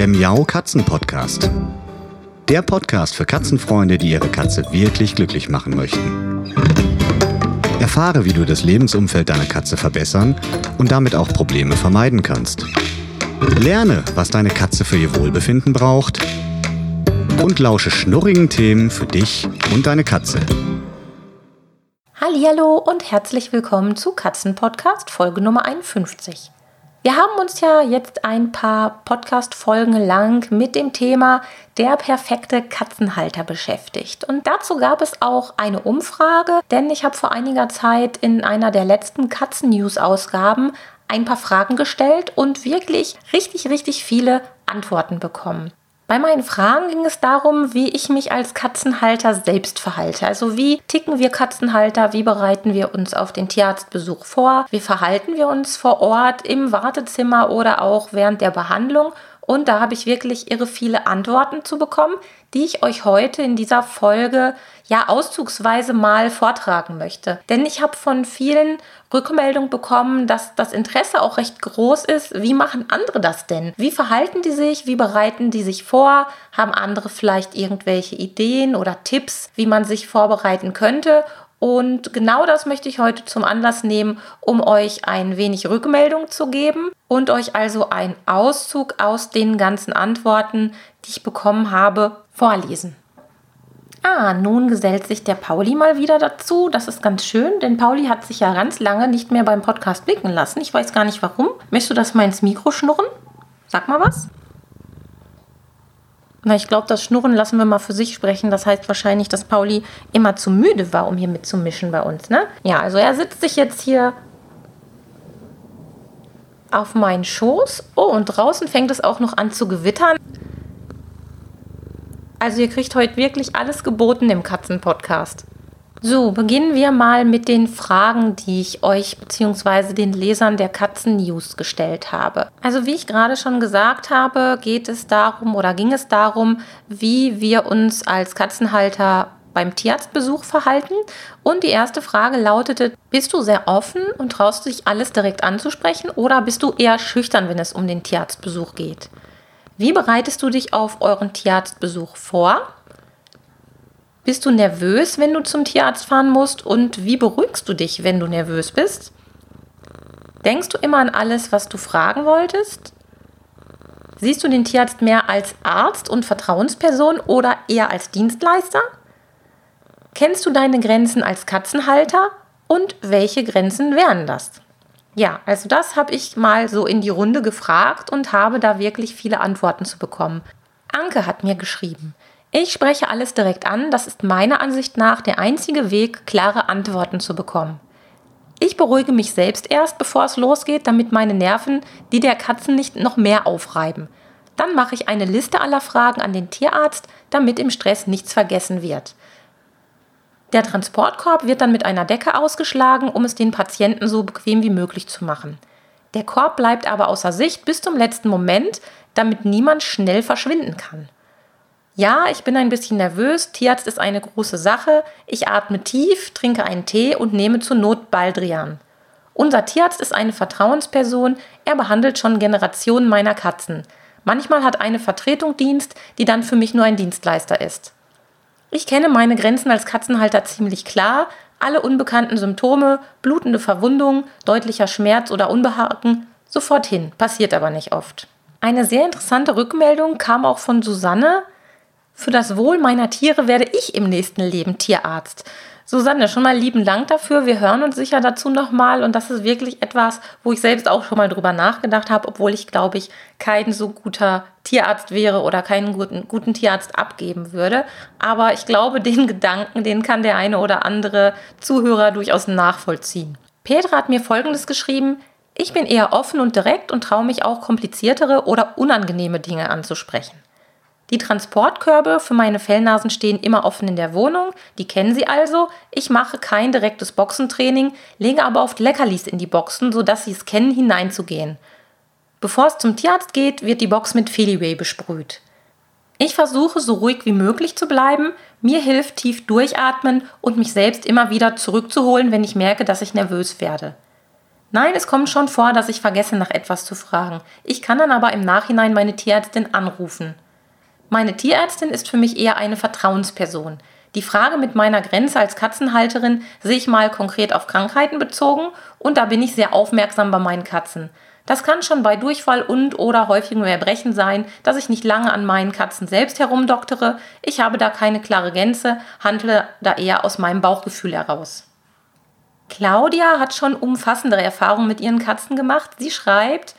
der Miau Katzen Podcast. Der Podcast für Katzenfreunde, die ihre Katze wirklich glücklich machen möchten. Erfahre, wie du das Lebensumfeld deiner Katze verbessern und damit auch Probleme vermeiden kannst. Lerne, was deine Katze für ihr Wohlbefinden braucht und lausche schnurrigen Themen für dich und deine Katze. Hallo und herzlich willkommen zu Katzenpodcast Folge Nummer 51. Wir haben uns ja jetzt ein paar Podcast-Folgen lang mit dem Thema der perfekte Katzenhalter beschäftigt. Und dazu gab es auch eine Umfrage, denn ich habe vor einiger Zeit in einer der letzten Katzen-News-Ausgaben ein paar Fragen gestellt und wirklich richtig, richtig viele Antworten bekommen. Bei meinen Fragen ging es darum, wie ich mich als Katzenhalter selbst verhalte. Also wie ticken wir Katzenhalter, wie bereiten wir uns auf den Tierarztbesuch vor, wie verhalten wir uns vor Ort im Wartezimmer oder auch während der Behandlung? Und da habe ich wirklich irre viele Antworten zu bekommen, die ich euch heute in dieser Folge ja auszugsweise mal vortragen möchte. Denn ich habe von vielen Rückmeldungen bekommen, dass das Interesse auch recht groß ist. Wie machen andere das denn? Wie verhalten die sich? Wie bereiten die sich vor? Haben andere vielleicht irgendwelche Ideen oder Tipps, wie man sich vorbereiten könnte? Und genau das möchte ich heute zum Anlass nehmen, um euch ein wenig Rückmeldung zu geben und euch also einen Auszug aus den ganzen Antworten, die ich bekommen habe, vorlesen. Ah, nun gesellt sich der Pauli mal wieder dazu. Das ist ganz schön, denn Pauli hat sich ja ganz lange nicht mehr beim Podcast blicken lassen. Ich weiß gar nicht warum. Möchtest du das mal ins Mikro schnurren? Sag mal was. Na, ich glaube, das Schnurren lassen wir mal für sich sprechen. Das heißt wahrscheinlich, dass Pauli immer zu müde war, um hier mitzumischen bei uns, ne? Ja, also er sitzt sich jetzt hier auf meinen Schoß. Oh, und draußen fängt es auch noch an zu gewittern. Also ihr kriegt heute wirklich alles geboten im Katzenpodcast. So, beginnen wir mal mit den Fragen, die ich euch bzw. den Lesern der Katzen News gestellt habe. Also wie ich gerade schon gesagt habe, geht es darum oder ging es darum, wie wir uns als Katzenhalter beim Tierarztbesuch verhalten. Und die erste Frage lautete, bist du sehr offen und traust dich alles direkt anzusprechen oder bist du eher schüchtern, wenn es um den Tierarztbesuch geht? Wie bereitest du dich auf euren Tierarztbesuch vor? Bist du nervös, wenn du zum Tierarzt fahren musst? Und wie beruhigst du dich, wenn du nervös bist? Denkst du immer an alles, was du fragen wolltest? Siehst du den Tierarzt mehr als Arzt und Vertrauensperson oder eher als Dienstleister? Kennst du deine Grenzen als Katzenhalter und welche Grenzen wären das? Ja, also das habe ich mal so in die Runde gefragt und habe da wirklich viele Antworten zu bekommen. Anke hat mir geschrieben, ich spreche alles direkt an, das ist meiner Ansicht nach der einzige Weg, klare Antworten zu bekommen. Ich beruhige mich selbst erst, bevor es losgeht, damit meine Nerven die der Katzen nicht noch mehr aufreiben. Dann mache ich eine Liste aller Fragen an den Tierarzt, damit im Stress nichts vergessen wird. Der Transportkorb wird dann mit einer Decke ausgeschlagen, um es den Patienten so bequem wie möglich zu machen. Der Korb bleibt aber außer Sicht bis zum letzten Moment, damit niemand schnell verschwinden kann. Ja, ich bin ein bisschen nervös. Tierarzt ist eine große Sache. Ich atme tief, trinke einen Tee und nehme zur Not Baldrian. Unser Tierarzt ist eine Vertrauensperson. Er behandelt schon Generationen meiner Katzen. Manchmal hat eine Vertretung Dienst, die dann für mich nur ein Dienstleister ist. Ich kenne meine Grenzen als Katzenhalter ziemlich klar. Alle unbekannten Symptome, blutende Verwundung, deutlicher Schmerz oder Unbehagen, sofort hin, passiert aber nicht oft. Eine sehr interessante Rückmeldung kam auch von Susanne, für das Wohl meiner Tiere werde ich im nächsten Leben Tierarzt. Susanne, schon mal lieben Dank dafür. Wir hören uns sicher dazu nochmal. Und das ist wirklich etwas, wo ich selbst auch schon mal drüber nachgedacht habe, obwohl ich, glaube ich, kein so guter Tierarzt wäre oder keinen guten, guten Tierarzt abgeben würde. Aber ich glaube, den Gedanken, den kann der eine oder andere Zuhörer durchaus nachvollziehen. Petra hat mir Folgendes geschrieben. Ich bin eher offen und direkt und traue mich auch kompliziertere oder unangenehme Dinge anzusprechen. Die Transportkörbe für meine Fellnasen stehen immer offen in der Wohnung, die kennen Sie also. Ich mache kein direktes Boxentraining, lege aber oft Leckerlis in die Boxen, sodass Sie es kennen, hineinzugehen. Bevor es zum Tierarzt geht, wird die Box mit Feliway besprüht. Ich versuche so ruhig wie möglich zu bleiben, mir hilft tief durchatmen und mich selbst immer wieder zurückzuholen, wenn ich merke, dass ich nervös werde. Nein, es kommt schon vor, dass ich vergesse, nach etwas zu fragen. Ich kann dann aber im Nachhinein meine Tierärztin anrufen. Meine Tierärztin ist für mich eher eine Vertrauensperson. Die Frage mit meiner Grenze als Katzenhalterin sehe ich mal konkret auf Krankheiten bezogen und da bin ich sehr aufmerksam bei meinen Katzen. Das kann schon bei Durchfall und oder häufigem Erbrechen sein, dass ich nicht lange an meinen Katzen selbst herumdoktere. Ich habe da keine klare Grenze, handle da eher aus meinem Bauchgefühl heraus. Claudia hat schon umfassendere Erfahrungen mit ihren Katzen gemacht. Sie schreibt,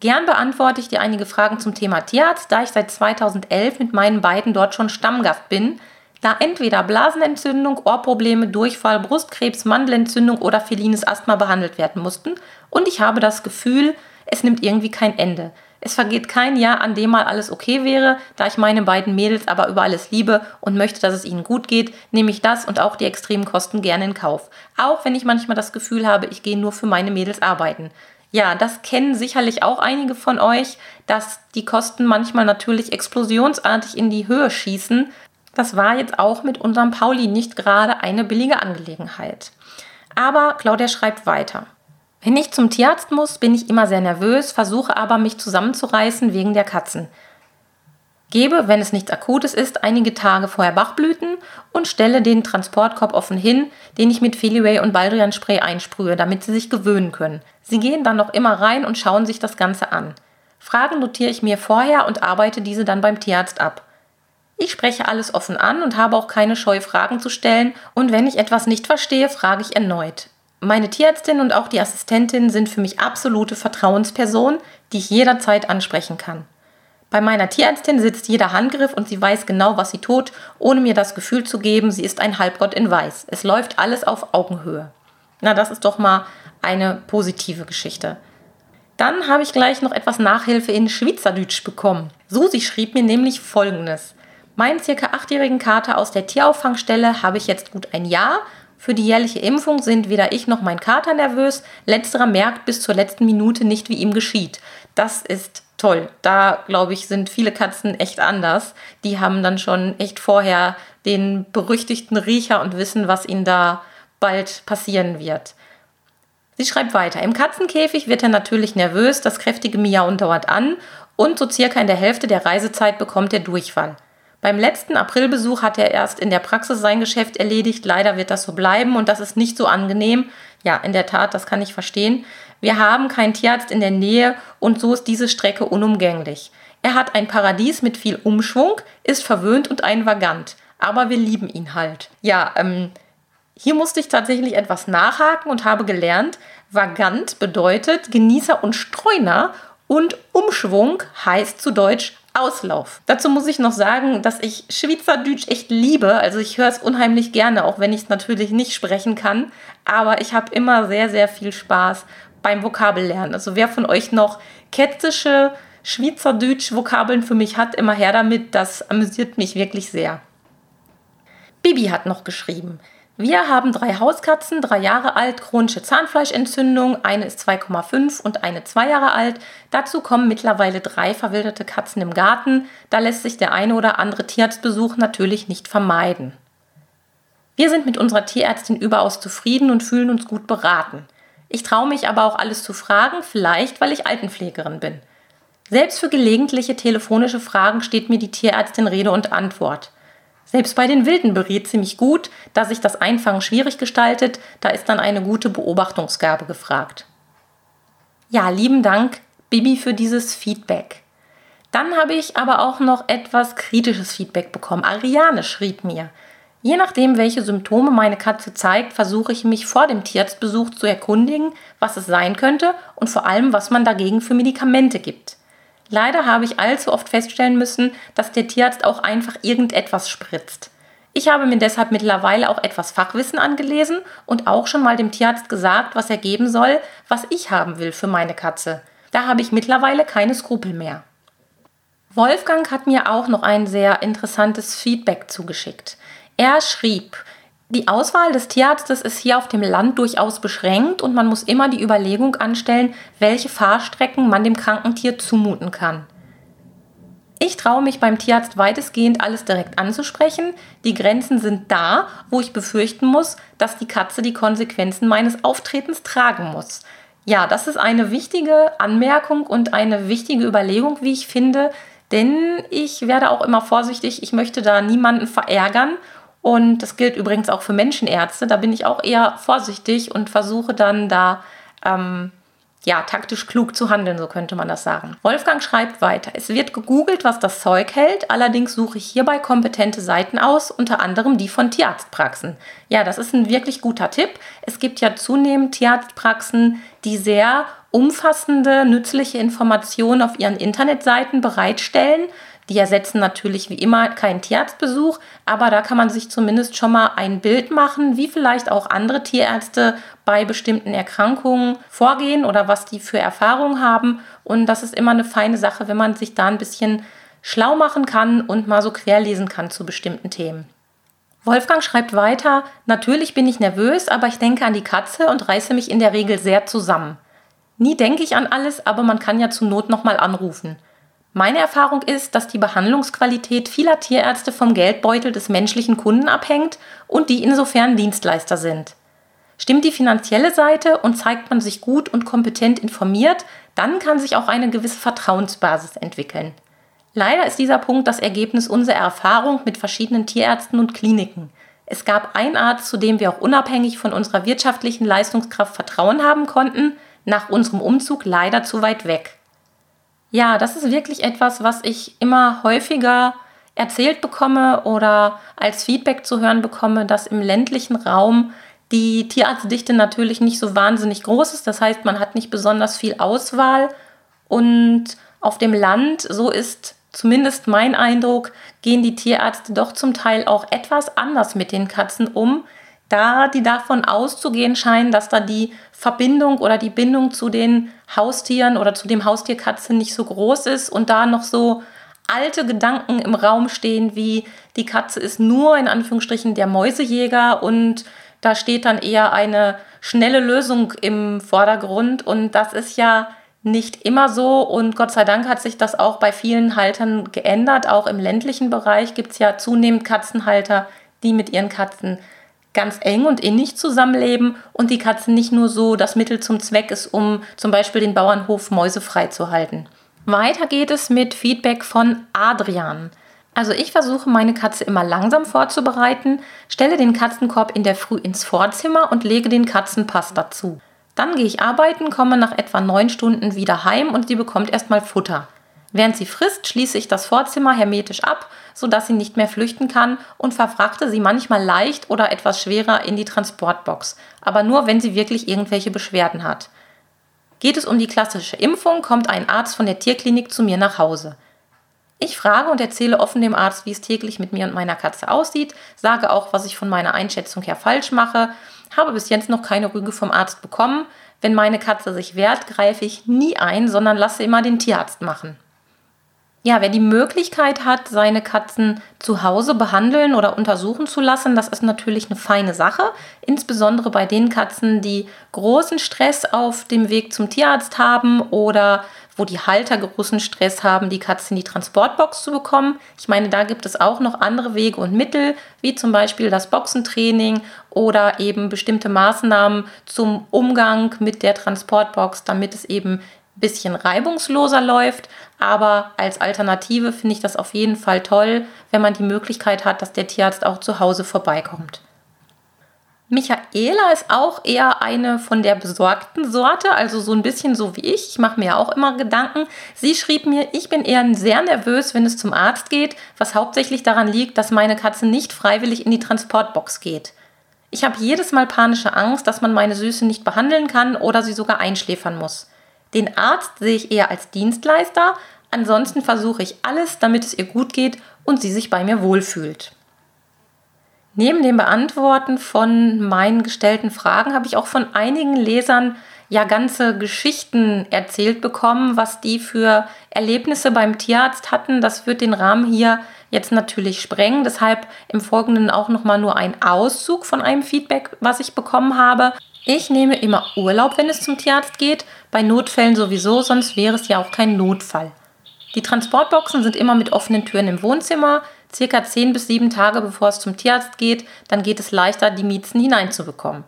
Gern beantworte ich dir einige Fragen zum Thema Tierarzt, da ich seit 2011 mit meinen beiden dort schon Stammgast bin, da entweder Blasenentzündung, Ohrprobleme, Durchfall, Brustkrebs, Mandelentzündung oder felines Asthma behandelt werden mussten und ich habe das Gefühl, es nimmt irgendwie kein Ende. Es vergeht kein Jahr, an dem mal alles okay wäre, da ich meine beiden Mädels aber über alles liebe und möchte, dass es ihnen gut geht, nehme ich das und auch die extremen Kosten gerne in Kauf. Auch wenn ich manchmal das Gefühl habe, ich gehe nur für meine Mädels arbeiten. Ja, das kennen sicherlich auch einige von euch, dass die Kosten manchmal natürlich explosionsartig in die Höhe schießen. Das war jetzt auch mit unserem Pauli nicht gerade eine billige Angelegenheit. Aber Claudia schreibt weiter. Wenn ich zum Tierarzt muss, bin ich immer sehr nervös, versuche aber mich zusammenzureißen wegen der Katzen. Gebe, wenn es nichts Akutes ist, einige Tage vorher Bachblüten und stelle den Transportkorb offen hin, den ich mit Feliway und Baldrian Spray einsprühe, damit sie sich gewöhnen können. Sie gehen dann noch immer rein und schauen sich das Ganze an. Fragen notiere ich mir vorher und arbeite diese dann beim Tierarzt ab. Ich spreche alles offen an und habe auch keine Scheu, Fragen zu stellen, und wenn ich etwas nicht verstehe, frage ich erneut. Meine Tierärztin und auch die Assistentin sind für mich absolute Vertrauenspersonen, die ich jederzeit ansprechen kann. Bei meiner Tierärztin sitzt jeder Handgriff und sie weiß genau, was sie tut, ohne mir das Gefühl zu geben, sie ist ein Halbgott in Weiß. Es läuft alles auf Augenhöhe. Na, das ist doch mal eine positive Geschichte. Dann habe ich gleich noch etwas Nachhilfe in Schweizerdeutsch bekommen. Susi schrieb mir nämlich folgendes. Meinen circa achtjährigen Kater aus der Tierauffangstelle habe ich jetzt gut ein Jahr. Für die jährliche Impfung sind weder ich noch mein Kater nervös. Letzterer merkt bis zur letzten Minute nicht, wie ihm geschieht. Das ist toll. Da, glaube ich, sind viele Katzen echt anders. Die haben dann schon echt vorher den berüchtigten Riecher und wissen, was ihnen da bald passieren wird. Sie schreibt weiter. Im Katzenkäfig wird er natürlich nervös, das kräftige Miauen dauert an und so circa in der Hälfte der Reisezeit bekommt er Durchfall. Beim letzten Aprilbesuch hat er erst in der Praxis sein Geschäft erledigt. Leider wird das so bleiben und das ist nicht so angenehm. Ja, in der Tat, das kann ich verstehen. Wir haben keinen Tierarzt in der Nähe und so ist diese Strecke unumgänglich. Er hat ein Paradies mit viel Umschwung, ist verwöhnt und ein Vagant. Aber wir lieben ihn halt. Ja, ähm, hier musste ich tatsächlich etwas nachhaken und habe gelernt, Vagant bedeutet Genießer und Streuner und Umschwung heißt zu Deutsch Auslauf. Dazu muss ich noch sagen, dass ich Schweizerdeutsch echt liebe. Also ich höre es unheimlich gerne, auch wenn ich es natürlich nicht sprechen kann. Aber ich habe immer sehr, sehr viel Spaß beim Vokabellernen. Also wer von euch noch ketzische Schweizerdeutsch-Vokabeln für mich hat, immer her damit. Das amüsiert mich wirklich sehr. Bibi hat noch geschrieben. Wir haben drei Hauskatzen, drei Jahre alt, chronische Zahnfleischentzündung, eine ist 2,5 und eine zwei Jahre alt. Dazu kommen mittlerweile drei verwilderte Katzen im Garten. Da lässt sich der eine oder andere Tierarztbesuch natürlich nicht vermeiden. Wir sind mit unserer Tierärztin überaus zufrieden und fühlen uns gut beraten. Ich traue mich aber auch alles zu fragen, vielleicht weil ich Altenpflegerin bin. Selbst für gelegentliche telefonische Fragen steht mir die Tierärztin Rede und Antwort. Selbst bei den Wilden berät sie mich gut, da sich das Einfangen schwierig gestaltet, da ist dann eine gute Beobachtungsgabe gefragt. Ja, lieben Dank, Bibi, für dieses Feedback. Dann habe ich aber auch noch etwas kritisches Feedback bekommen. Ariane schrieb mir, je nachdem, welche Symptome meine Katze zeigt, versuche ich mich vor dem Tierarztbesuch zu erkundigen, was es sein könnte und vor allem, was man dagegen für Medikamente gibt. Leider habe ich allzu oft feststellen müssen, dass der Tierarzt auch einfach irgendetwas spritzt. Ich habe mir deshalb mittlerweile auch etwas Fachwissen angelesen und auch schon mal dem Tierarzt gesagt, was er geben soll, was ich haben will für meine Katze. Da habe ich mittlerweile keine Skrupel mehr. Wolfgang hat mir auch noch ein sehr interessantes Feedback zugeschickt. Er schrieb, die Auswahl des Tierarztes ist hier auf dem Land durchaus beschränkt und man muss immer die Überlegung anstellen, welche Fahrstrecken man dem kranken Tier zumuten kann. Ich traue mich beim Tierarzt weitestgehend alles direkt anzusprechen. Die Grenzen sind da, wo ich befürchten muss, dass die Katze die Konsequenzen meines Auftretens tragen muss. Ja, das ist eine wichtige Anmerkung und eine wichtige Überlegung, wie ich finde, denn ich werde auch immer vorsichtig, ich möchte da niemanden verärgern und das gilt übrigens auch für Menschenärzte, da bin ich auch eher vorsichtig und versuche dann da ähm, ja, taktisch klug zu handeln, so könnte man das sagen. Wolfgang schreibt weiter. Es wird gegoogelt, was das Zeug hält. Allerdings suche ich hierbei kompetente Seiten aus, unter anderem die von Tierarztpraxen. Ja, das ist ein wirklich guter Tipp. Es gibt ja zunehmend Tierarztpraxen, die sehr umfassende, nützliche Informationen auf ihren Internetseiten bereitstellen. Die ersetzen natürlich wie immer keinen Tierarztbesuch, aber da kann man sich zumindest schon mal ein Bild machen, wie vielleicht auch andere Tierärzte bei bestimmten Erkrankungen vorgehen oder was die für Erfahrungen haben. Und das ist immer eine feine Sache, wenn man sich da ein bisschen schlau machen kann und mal so querlesen kann zu bestimmten Themen. Wolfgang schreibt weiter, natürlich bin ich nervös, aber ich denke an die Katze und reiße mich in der Regel sehr zusammen. Nie denke ich an alles, aber man kann ja zur Not nochmal anrufen. Meine Erfahrung ist, dass die Behandlungsqualität vieler Tierärzte vom Geldbeutel des menschlichen Kunden abhängt und die insofern Dienstleister sind. Stimmt die finanzielle Seite und zeigt man sich gut und kompetent informiert, dann kann sich auch eine gewisse Vertrauensbasis entwickeln. Leider ist dieser Punkt das Ergebnis unserer Erfahrung mit verschiedenen Tierärzten und Kliniken. Es gab einen Arzt, zu dem wir auch unabhängig von unserer wirtschaftlichen Leistungskraft Vertrauen haben konnten, nach unserem Umzug leider zu weit weg. Ja, das ist wirklich etwas, was ich immer häufiger erzählt bekomme oder als Feedback zu hören bekomme, dass im ländlichen Raum die Tierarztdichte natürlich nicht so wahnsinnig groß ist. Das heißt, man hat nicht besonders viel Auswahl. Und auf dem Land, so ist zumindest mein Eindruck, gehen die Tierärzte doch zum Teil auch etwas anders mit den Katzen um, da die davon auszugehen scheinen, dass da die Verbindung oder die Bindung zu den Haustieren oder zu dem Haustierkatze nicht so groß ist und da noch so alte Gedanken im Raum stehen, wie die Katze ist nur in Anführungsstrichen der Mäusejäger und da steht dann eher eine schnelle Lösung im Vordergrund und das ist ja nicht immer so und Gott sei Dank hat sich das auch bei vielen Haltern geändert. Auch im ländlichen Bereich gibt es ja zunehmend Katzenhalter, die mit ihren Katzen ganz eng und innig zusammenleben und die Katze nicht nur so das Mittel zum Zweck ist, um zum Beispiel den Bauernhof mäusefrei zu halten. Weiter geht es mit Feedback von Adrian. Also ich versuche meine Katze immer langsam vorzubereiten, stelle den Katzenkorb in der Früh ins Vorzimmer und lege den Katzenpass dazu. Dann gehe ich arbeiten, komme nach etwa neun Stunden wieder heim und sie bekommt erstmal Futter. Während sie frisst, schließe ich das Vorzimmer hermetisch ab, sodass sie nicht mehr flüchten kann und verfrachte sie manchmal leicht oder etwas schwerer in die Transportbox, aber nur wenn sie wirklich irgendwelche Beschwerden hat. Geht es um die klassische Impfung, kommt ein Arzt von der Tierklinik zu mir nach Hause. Ich frage und erzähle offen dem Arzt, wie es täglich mit mir und meiner Katze aussieht, sage auch, was ich von meiner Einschätzung her falsch mache, habe bis jetzt noch keine Rüge vom Arzt bekommen. Wenn meine Katze sich wehrt, greife ich nie ein, sondern lasse immer den Tierarzt machen ja, wer die Möglichkeit hat, seine Katzen zu Hause behandeln oder untersuchen zu lassen, das ist natürlich eine feine Sache. Insbesondere bei den Katzen, die großen Stress auf dem Weg zum Tierarzt haben oder wo die Halter großen Stress haben, die Katze in die Transportbox zu bekommen. Ich meine, da gibt es auch noch andere Wege und Mittel, wie zum Beispiel das Boxentraining oder eben bestimmte Maßnahmen zum Umgang mit der Transportbox, damit es eben bisschen reibungsloser läuft. Aber als Alternative finde ich das auf jeden Fall toll, wenn man die Möglichkeit hat, dass der Tierarzt auch zu Hause vorbeikommt. Michaela ist auch eher eine von der besorgten Sorte, also so ein bisschen so wie ich. Ich mache mir auch immer Gedanken. Sie schrieb mir, ich bin eher sehr nervös, wenn es zum Arzt geht, was hauptsächlich daran liegt, dass meine Katze nicht freiwillig in die Transportbox geht. Ich habe jedes Mal panische Angst, dass man meine Süße nicht behandeln kann oder sie sogar einschläfern muss. Den Arzt sehe ich eher als Dienstleister, ansonsten versuche ich alles, damit es ihr gut geht und sie sich bei mir wohlfühlt. Neben dem Beantworten von meinen gestellten Fragen habe ich auch von einigen Lesern ja ganze Geschichten erzählt bekommen, was die für Erlebnisse beim Tierarzt hatten. Das wird den Rahmen hier jetzt natürlich sprengen. Deshalb im Folgenden auch nochmal nur ein Auszug von einem Feedback, was ich bekommen habe. Ich nehme immer Urlaub, wenn es zum Tierarzt geht, bei Notfällen sowieso, sonst wäre es ja auch kein Notfall. Die Transportboxen sind immer mit offenen Türen im Wohnzimmer, circa 10 bis 7 Tage bevor es zum Tierarzt geht, dann geht es leichter, die Miezen hineinzubekommen.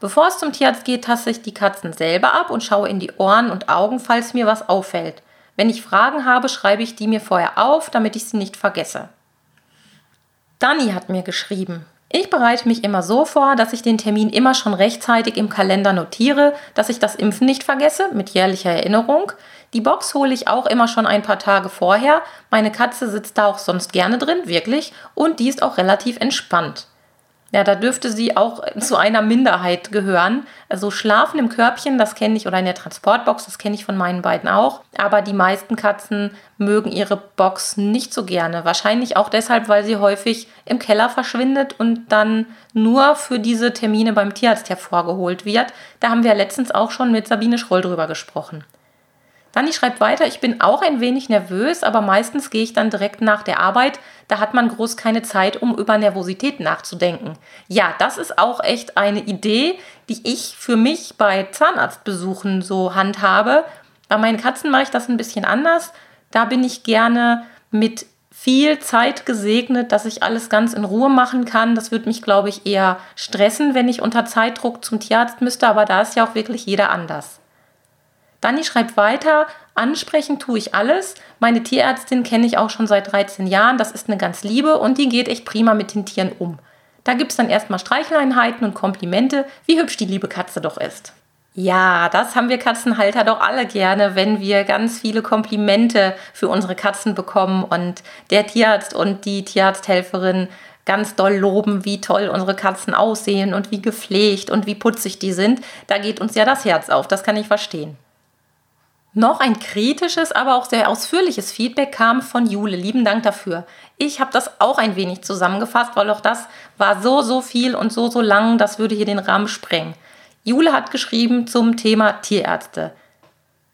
Bevor es zum Tierarzt geht, taste ich die Katzen selber ab und schaue in die Ohren und Augen, falls mir was auffällt. Wenn ich Fragen habe, schreibe ich die mir vorher auf, damit ich sie nicht vergesse. Dani hat mir geschrieben. Ich bereite mich immer so vor, dass ich den Termin immer schon rechtzeitig im Kalender notiere, dass ich das Impfen nicht vergesse, mit jährlicher Erinnerung. Die Box hole ich auch immer schon ein paar Tage vorher. Meine Katze sitzt da auch sonst gerne drin, wirklich, und die ist auch relativ entspannt. Ja, da dürfte sie auch zu einer Minderheit gehören. Also Schlafen im Körbchen, das kenne ich, oder in der Transportbox, das kenne ich von meinen beiden auch. Aber die meisten Katzen mögen ihre Box nicht so gerne. Wahrscheinlich auch deshalb, weil sie häufig im Keller verschwindet und dann nur für diese Termine beim Tierarzt hervorgeholt wird. Da haben wir letztens auch schon mit Sabine Schroll drüber gesprochen. Dani schreibt weiter, ich bin auch ein wenig nervös, aber meistens gehe ich dann direkt nach der Arbeit. Da hat man groß keine Zeit, um über Nervosität nachzudenken. Ja, das ist auch echt eine Idee, die ich für mich bei Zahnarztbesuchen so handhabe. Bei meinen Katzen mache ich das ein bisschen anders. Da bin ich gerne mit viel Zeit gesegnet, dass ich alles ganz in Ruhe machen kann. Das würde mich, glaube ich, eher stressen, wenn ich unter Zeitdruck zum Tierarzt müsste, aber da ist ja auch wirklich jeder anders. Dani schreibt weiter, ansprechen tue ich alles. Meine Tierärztin kenne ich auch schon seit 13 Jahren. Das ist eine ganz liebe und die geht echt prima mit den Tieren um. Da gibt es dann erstmal Streicheleinheiten und Komplimente, wie hübsch die liebe Katze doch ist. Ja, das haben wir Katzenhalter doch alle gerne, wenn wir ganz viele Komplimente für unsere Katzen bekommen und der Tierarzt und die Tierarzthelferin ganz doll loben, wie toll unsere Katzen aussehen und wie gepflegt und wie putzig die sind. Da geht uns ja das Herz auf, das kann ich verstehen. Noch ein kritisches, aber auch sehr ausführliches Feedback kam von Jule. Lieben Dank dafür. Ich habe das auch ein wenig zusammengefasst, weil auch das war so, so viel und so, so lang, das würde hier den Rahmen sprengen. Jule hat geschrieben zum Thema Tierärzte.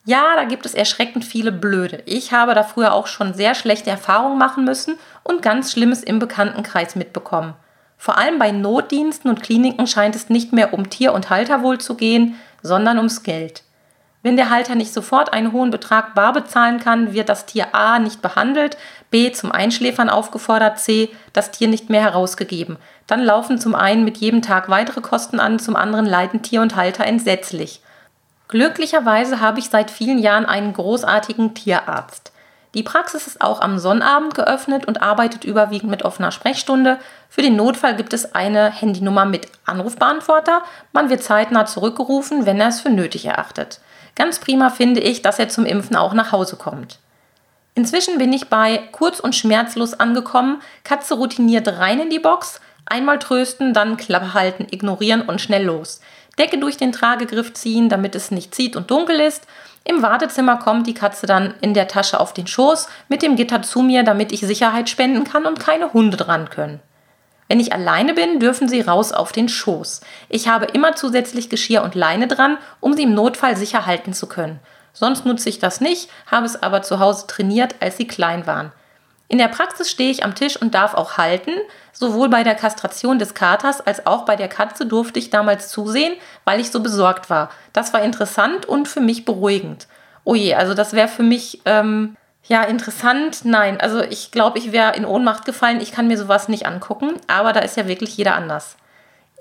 Ja, da gibt es erschreckend viele Blöde. Ich habe da früher auch schon sehr schlechte Erfahrungen machen müssen und ganz Schlimmes im Bekanntenkreis mitbekommen. Vor allem bei Notdiensten und Kliniken scheint es nicht mehr um Tier- und Halterwohl zu gehen, sondern ums Geld. Wenn der Halter nicht sofort einen hohen Betrag bar bezahlen kann, wird das Tier A nicht behandelt, B zum Einschläfern aufgefordert, C das Tier nicht mehr herausgegeben. Dann laufen zum einen mit jedem Tag weitere Kosten an, zum anderen leiden Tier und Halter entsetzlich. Glücklicherweise habe ich seit vielen Jahren einen großartigen Tierarzt. Die Praxis ist auch am Sonnabend geöffnet und arbeitet überwiegend mit offener Sprechstunde. Für den Notfall gibt es eine Handynummer mit Anrufbeantworter. Man wird zeitnah zurückgerufen, wenn er es für nötig erachtet. Ganz prima finde ich, dass er zum Impfen auch nach Hause kommt. Inzwischen bin ich bei kurz und schmerzlos angekommen, Katze routiniert rein in die Box, einmal trösten, dann Klappe halten, ignorieren und schnell los. Decke durch den Tragegriff ziehen, damit es nicht zieht und dunkel ist. Im Wartezimmer kommt die Katze dann in der Tasche auf den Schoß mit dem Gitter zu mir, damit ich Sicherheit spenden kann und keine Hunde dran können. Wenn ich alleine bin, dürfen sie raus auf den Schoß. Ich habe immer zusätzlich Geschirr und Leine dran, um sie im Notfall sicher halten zu können. Sonst nutze ich das nicht, habe es aber zu Hause trainiert, als sie klein waren. In der Praxis stehe ich am Tisch und darf auch halten. Sowohl bei der Kastration des Katers als auch bei der Katze durfte ich damals zusehen, weil ich so besorgt war. Das war interessant und für mich beruhigend. Oh je, also das wäre für mich ähm, ja, interessant. Nein, also ich glaube, ich wäre in Ohnmacht gefallen. Ich kann mir sowas nicht angucken, aber da ist ja wirklich jeder anders.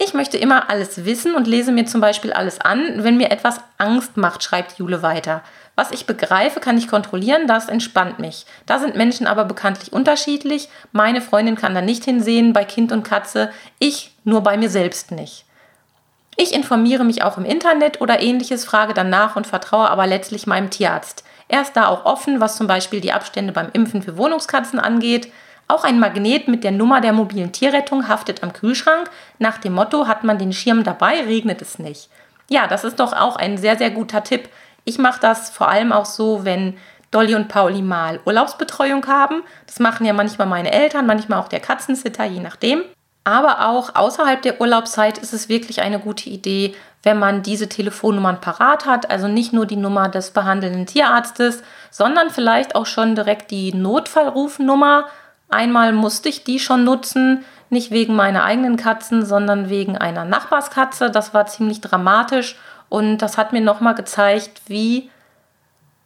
Ich möchte immer alles wissen und lese mir zum Beispiel alles an, wenn mir etwas Angst macht, schreibt Jule weiter. Was ich begreife, kann ich kontrollieren, das entspannt mich. Da sind Menschen aber bekanntlich unterschiedlich. Meine Freundin kann da nicht hinsehen, bei Kind und Katze, ich nur bei mir selbst nicht. Ich informiere mich auch im Internet oder ähnliches, frage dann nach und vertraue aber letztlich meinem Tierarzt. Er ist da auch offen, was zum Beispiel die Abstände beim Impfen für Wohnungskatzen angeht. Auch ein Magnet mit der Nummer der mobilen Tierrettung haftet am Kühlschrank. Nach dem Motto, hat man den Schirm dabei, regnet es nicht. Ja, das ist doch auch ein sehr, sehr guter Tipp. Ich mache das vor allem auch so, wenn Dolly und Pauli mal Urlaubsbetreuung haben. Das machen ja manchmal meine Eltern, manchmal auch der Katzensitter, je nachdem. Aber auch außerhalb der Urlaubszeit ist es wirklich eine gute Idee, wenn man diese Telefonnummern parat hat, also nicht nur die Nummer des behandelnden Tierarztes, sondern vielleicht auch schon direkt die Notfallrufnummer. Einmal musste ich die schon nutzen, nicht wegen meiner eigenen Katzen, sondern wegen einer Nachbarskatze. Das war ziemlich dramatisch und das hat mir nochmal gezeigt, wie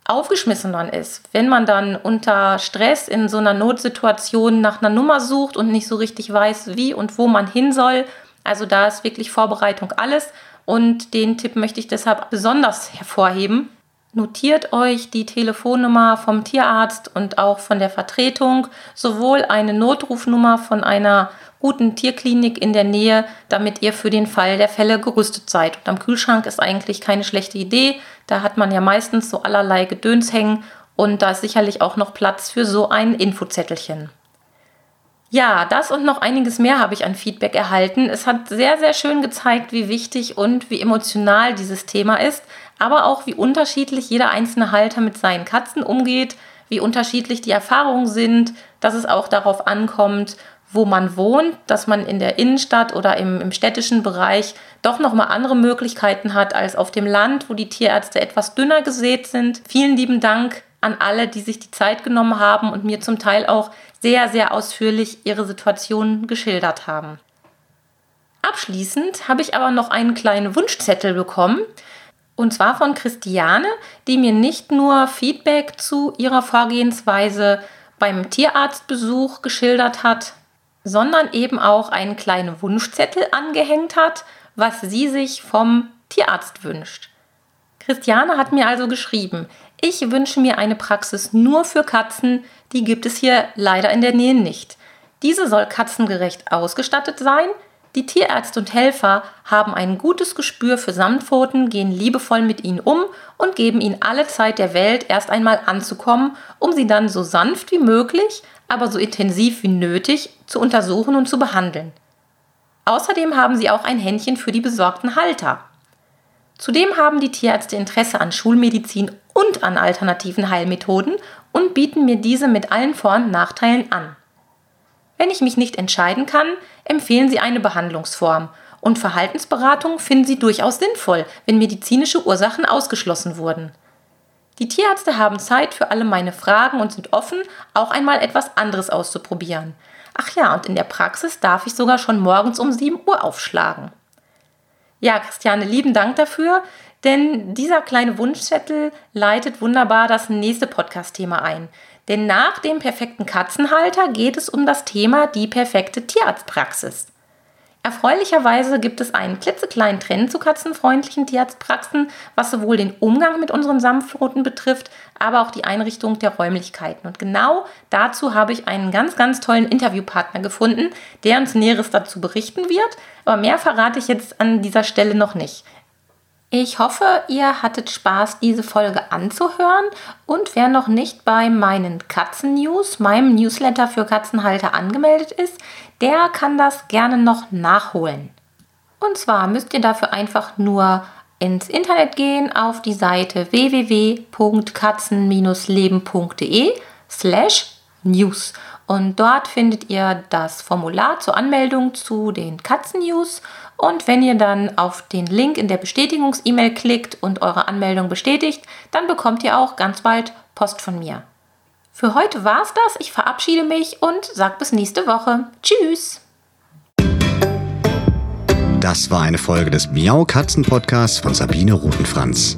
aufgeschmissen ist. Wenn man dann unter Stress in so einer Notsituation nach einer Nummer sucht und nicht so richtig weiß, wie und wo man hin soll. Also da ist wirklich Vorbereitung alles. Und den Tipp möchte ich deshalb besonders hervorheben. Notiert euch die Telefonnummer vom Tierarzt und auch von der Vertretung, sowohl eine Notrufnummer von einer guten Tierklinik in der Nähe, damit ihr für den Fall der Fälle gerüstet seid. Und am Kühlschrank ist eigentlich keine schlechte Idee. Da hat man ja meistens so allerlei Gedöns hängen und da ist sicherlich auch noch Platz für so ein Infozettelchen. Ja, das und noch einiges mehr habe ich an Feedback erhalten. Es hat sehr, sehr schön gezeigt, wie wichtig und wie emotional dieses Thema ist, aber auch wie unterschiedlich jeder einzelne Halter mit seinen Katzen umgeht, wie unterschiedlich die Erfahrungen sind, dass es auch darauf ankommt, wo man wohnt, dass man in der Innenstadt oder im, im städtischen Bereich doch nochmal andere Möglichkeiten hat als auf dem Land, wo die Tierärzte etwas dünner gesät sind. Vielen lieben Dank an alle, die sich die Zeit genommen haben und mir zum Teil auch sehr, sehr ausführlich ihre Situation geschildert haben. Abschließend habe ich aber noch einen kleinen Wunschzettel bekommen. Und zwar von Christiane, die mir nicht nur Feedback zu ihrer Vorgehensweise beim Tierarztbesuch geschildert hat, sondern eben auch einen kleinen Wunschzettel angehängt hat, was sie sich vom Tierarzt wünscht. Christiane hat mir also geschrieben, ich wünsche mir eine Praxis nur für Katzen, die gibt es hier leider in der Nähe nicht. Diese soll katzengerecht ausgestattet sein. Die Tierärzte und Helfer haben ein gutes Gespür für Samtpfoten, gehen liebevoll mit ihnen um und geben ihnen alle Zeit der Welt, erst einmal anzukommen, um sie dann so sanft wie möglich, aber so intensiv wie nötig zu untersuchen und zu behandeln. Außerdem haben sie auch ein Händchen für die besorgten Halter. Zudem haben die Tierärzte Interesse an Schulmedizin und an alternativen Heilmethoden und bieten mir diese mit allen Vor- und Nachteilen an. Wenn ich mich nicht entscheiden kann, empfehlen sie eine Behandlungsform und Verhaltensberatung finden sie durchaus sinnvoll, wenn medizinische Ursachen ausgeschlossen wurden. Die Tierärzte haben Zeit für alle meine Fragen und sind offen, auch einmal etwas anderes auszuprobieren. Ach ja, und in der Praxis darf ich sogar schon morgens um 7 Uhr aufschlagen. Ja, Christiane, lieben Dank dafür, denn dieser kleine Wunschzettel leitet wunderbar das nächste Podcast-Thema ein. Denn nach dem perfekten Katzenhalter geht es um das Thema die perfekte Tierarztpraxis. Erfreulicherweise gibt es einen klitzekleinen Trend zu katzenfreundlichen Tierarztpraxen, was sowohl den Umgang mit unseren Samtpfoten betrifft, aber auch die Einrichtung der Räumlichkeiten. Und genau dazu habe ich einen ganz, ganz tollen Interviewpartner gefunden, der uns Näheres dazu berichten wird. Aber mehr verrate ich jetzt an dieser Stelle noch nicht. Ich hoffe, ihr hattet Spaß, diese Folge anzuhören und wer noch nicht bei meinen Katzen-News, meinem Newsletter für Katzenhalter angemeldet ist, der kann das gerne noch nachholen. Und zwar müsst ihr dafür einfach nur ins Internet gehen auf die Seite www.katzen-leben.de slash news und dort findet ihr das Formular zur Anmeldung zu den Katzen-News und wenn ihr dann auf den Link in der Bestätigungs-E-Mail klickt und eure Anmeldung bestätigt, dann bekommt ihr auch ganz bald Post von mir. Für heute war's das. Ich verabschiede mich und sag bis nächste Woche. Tschüss! Das war eine Folge des Miau Katzen Podcasts von Sabine Rutenfranz.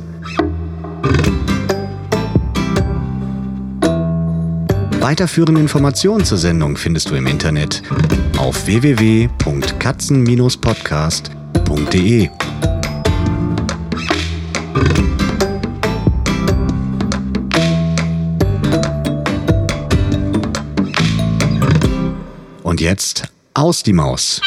Weiterführende Informationen zur Sendung findest du im Internet auf www.katzen-podcast.de. jetzt aus die Maus.